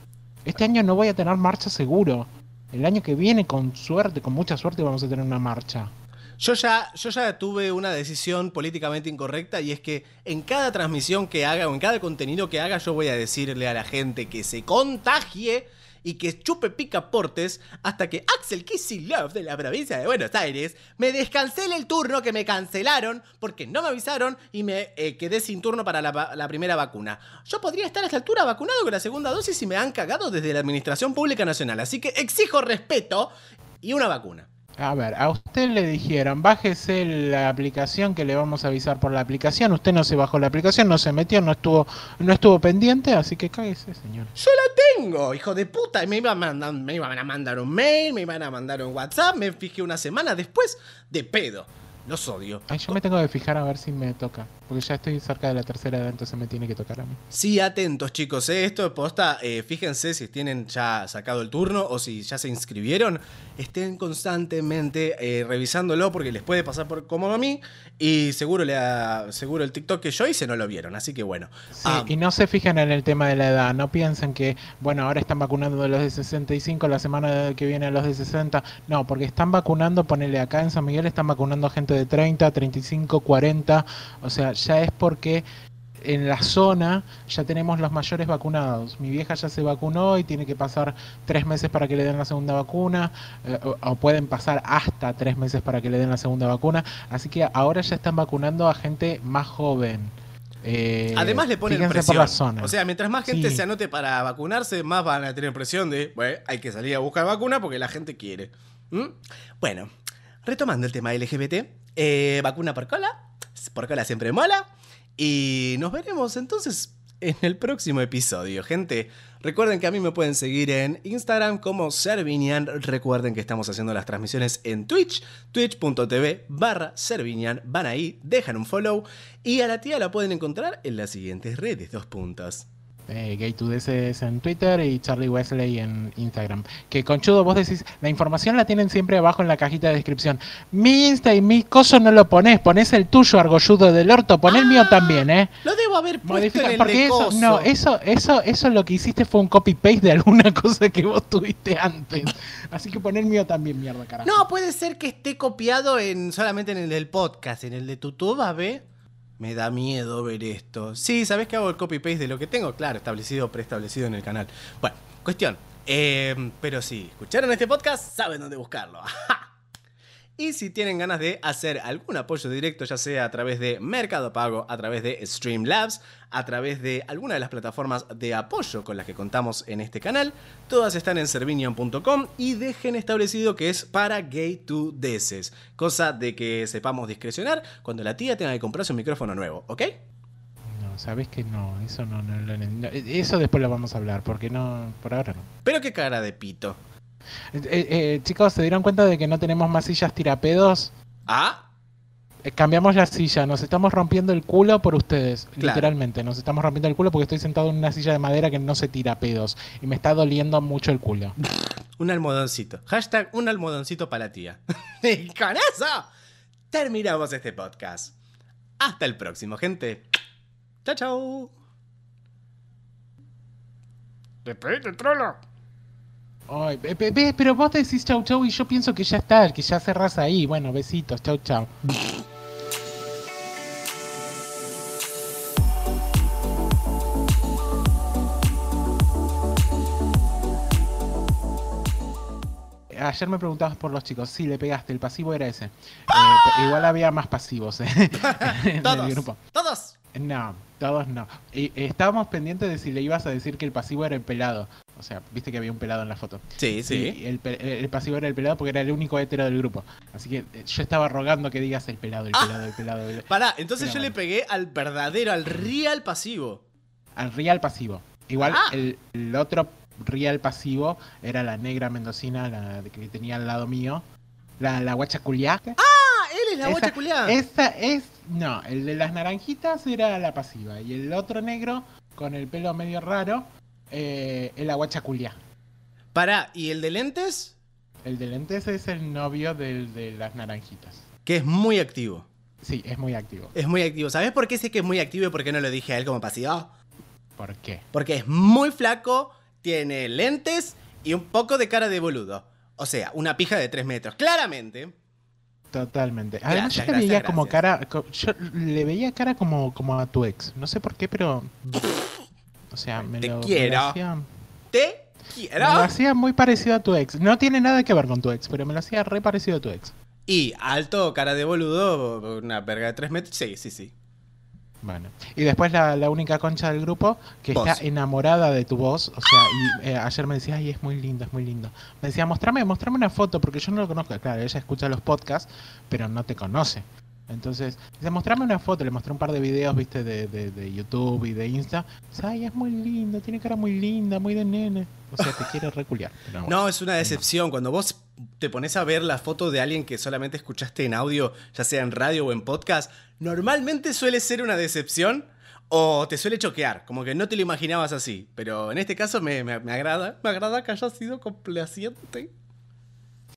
S2: Este año no voy a tener marcha seguro. El año que viene, con suerte, con mucha suerte, vamos a tener una marcha.
S1: Yo ya, yo ya tuve una decisión políticamente incorrecta y es que en cada transmisión que haga o en cada contenido que haga yo voy a decirle a la gente que se contagie y que chupe picaportes hasta que Axel Kicillof de la provincia de Buenos Aires me descancele el turno que me cancelaron porque no me avisaron y me eh, quedé sin turno para la, la primera vacuna. Yo podría estar a esta altura vacunado con la segunda dosis y me han cagado desde la Administración Pública Nacional, así que exijo respeto y una vacuna.
S2: A ver, a usted le dijeron, bájese la aplicación que le vamos a avisar por la aplicación. Usted no se bajó la aplicación, no se metió, no estuvo, no estuvo pendiente, así que cáguese, señor.
S1: Yo la tengo, hijo de puta. Y me iban, a mandar, me iban a mandar un mail, me iban a mandar un WhatsApp. Me fijé una semana después de pedo. Los odio.
S2: Ay, yo me tengo que fijar a ver si me toca. Porque ya estoy cerca de la tercera edad, entonces me tiene que tocar a mí.
S1: Sí, atentos, chicos. ¿eh? Esto de posta, eh, fíjense si tienen ya sacado el turno o si ya se inscribieron. Estén constantemente eh, revisándolo porque les puede pasar por como a mí. Y seguro, le ha- seguro el TikTok que yo hice no lo vieron. Así que bueno.
S2: Sí,
S1: Ah,
S2: y no se fijen en el tema de la edad. No piensen que, bueno, ahora están vacunando a los de 65, la semana que viene a los de 60. No, porque están vacunando, ponele acá en San Miguel, están vacunando a gente de 30, 35, 40. O sea, ya es porque en la zona ya tenemos los mayores vacunados. Mi vieja ya se vacunó y tiene que pasar tres meses para que le den la segunda vacuna, eh, o, o pueden pasar hasta tres meses para que le den la segunda vacuna. Así que ahora ya están vacunando a gente más joven. Eh,
S1: Además le ponen presión.
S2: por la zona.
S1: O sea, mientras más gente
S2: Sí.
S1: se anote para vacunarse, más van a tener presión de, bueno, hay que salir a buscar vacuna porque la gente quiere. ¿Mm? Bueno, retomando el tema LGBT, eh, vacuna por cola, por cola siempre mola. Y nos veremos entonces en el próximo episodio, gente. Recuerden que a mí me pueden seguir en Instagram como Servinian. Recuerden que estamos haciendo las transmisiones en Twitch, twitch.tv barra Servinian. Van ahí, dejan un follow. Y a la tía la pueden encontrar en las siguientes redes, dos puntos.
S2: Eh, Gay2DS en Twitter y Charlie Wesley en Instagram. Que conchudo, vos decís, la información la tienen siempre abajo en la cajita de descripción. Mi Insta y mi coso no lo ponés, ponés el tuyo, argolludo del orto, pon el mío también, ¿eh?
S1: Lo debo haber puesto en el
S2: porque
S1: de
S2: eso,
S1: coso.
S2: no, eso, eso, eso lo que hiciste fue un copy paste de alguna (laughs) cosa que vos tuviste antes. Así que pon el mío también, mierda, carajo.
S1: No, puede ser que esté copiado en solamente en el del podcast, en el de YouTube, a ver. Me da miedo ver esto. Sí, ¿sabés que hago el copy-paste de lo que tengo? Claro, establecido, preestablecido en el canal. Bueno, cuestión. Eh, pero si escucharon este podcast, saben dónde buscarlo. (laughs) Y si tienen ganas de hacer algún apoyo directo, ya sea a través de Mercado Pago, a través de Streamlabs, a través de alguna de las plataformas de apoyo con las que contamos en este canal, todas están en servinion.com y dejen establecido que es para gay to deces, cosa de que sepamos discrecionar cuando la tía tenga que comprarse un micrófono nuevo, ¿ok?
S2: No, sabes que no, eso no, no, no, no, eso después lo vamos a hablar, porque no, por ahora no.
S1: Pero qué cara de pito.
S2: Eh, eh, chicos, ¿se dieron cuenta de que no tenemos más sillas tirapedos?
S1: Ah,
S2: Eh, cambiamos la silla, nos estamos rompiendo el culo por ustedes,
S1: Claro.
S2: literalmente. Nos estamos rompiendo el culo porque estoy sentado en una silla de madera que no se tira pedos y me está doliendo mucho el culo. (laughs)
S1: un almohadoncito. Hashtag un almohadoncito para la tía. y con eso terminamos este podcast. Hasta el próximo, gente. Chao, chao. Despedite, trolo.
S2: Ay, ve- ve- ve, pero vos decís chau chau y yo pienso que ya está, que ya cerrás ahí. Bueno, besitos, chau chau. Ayer me preguntabas por los chicos. Sí, le pegaste. El pasivo era ese. Eh, igual había más pasivos eh, en (laughs) el (laughs)
S1: Todos.
S2: grupo.
S1: Todos.
S2: No, todos no. Y eh, estábamos pendientes de si le ibas a decir que el pasivo era el pelado. O sea, viste que había un pelado en la foto.
S1: Sí, sí.
S2: Y el, el pasivo era el pelado porque era el único hetero del grupo. Así que eh, yo estaba rogando que digas el pelado, el pelado, el pelado. el- (laughs)
S1: Pará, entonces
S2: Pero
S1: yo le pegué al verdadero, al real pasivo.
S2: Al real pasivo. Igual
S1: Ah.
S2: el, el otro real pasivo era la negra mendocina la que tenía al lado mío. La, la guacha culiá.
S1: Ah, él es la bocha culiada.
S2: Esa es. No, el de las naranjitas era la pasiva. Y el otro negro, con el pelo medio raro, eh, guacha culiá.
S1: Pará, ¿y el de lentes?
S2: El de lentes es el novio del de las naranjitas.
S1: Que es muy activo.
S2: Sí, es muy activo.
S1: Es muy activo. ¿Sabes por qué sé que es muy activo y por qué no lo dije a él como pasivo?
S2: ¿Por qué?
S1: Porque es muy flaco, tiene lentes y un poco de cara de boludo. O sea, una pija de 3 metros. Claramente.
S2: Totalmente. Además,
S1: Gracias,
S2: yo le veía
S1: gracias,
S2: como
S1: gracias.
S2: cara. Yo le veía cara como, como a tu ex. No sé por qué, pero. (laughs) O sea, me
S1: Te
S2: lo, me
S1: quiero.
S2: lo hacía, me
S1: Te
S2: lo
S1: quiero.
S2: hacía muy parecido a tu ex. No tiene nada que ver con tu ex, pero me lo hacía re parecido a tu ex.
S1: Y alto, cara de boludo, una verga de 3 metros. Sí, sí, sí.
S2: Bueno. Y después la, la única concha del grupo que está enamorada de tu voz. O sea, y eh, ayer me decía, ay, es muy lindo, es muy lindo. Me decía, mostrame, mostrame una foto, porque yo no lo conozco. Claro, ella escucha los podcasts, pero no te conoce. Entonces, dice, mostrame una foto, le mostré un par de videos, viste, de, de, de YouTube y de Insta. Dice, ay, es muy lindo, tiene cara muy linda, muy de nene. O sea, te quiere reculiar. (laughs)
S1: No, es una decepción. Cuando vos te pones a ver la foto de alguien que solamente escuchaste en audio, ya sea en radio o en podcast, normalmente suele ser una decepción o te suele choquear. Como que no te lo imaginabas así. Pero en este caso me, me- me agrada. Me agrada que haya sido complaciente.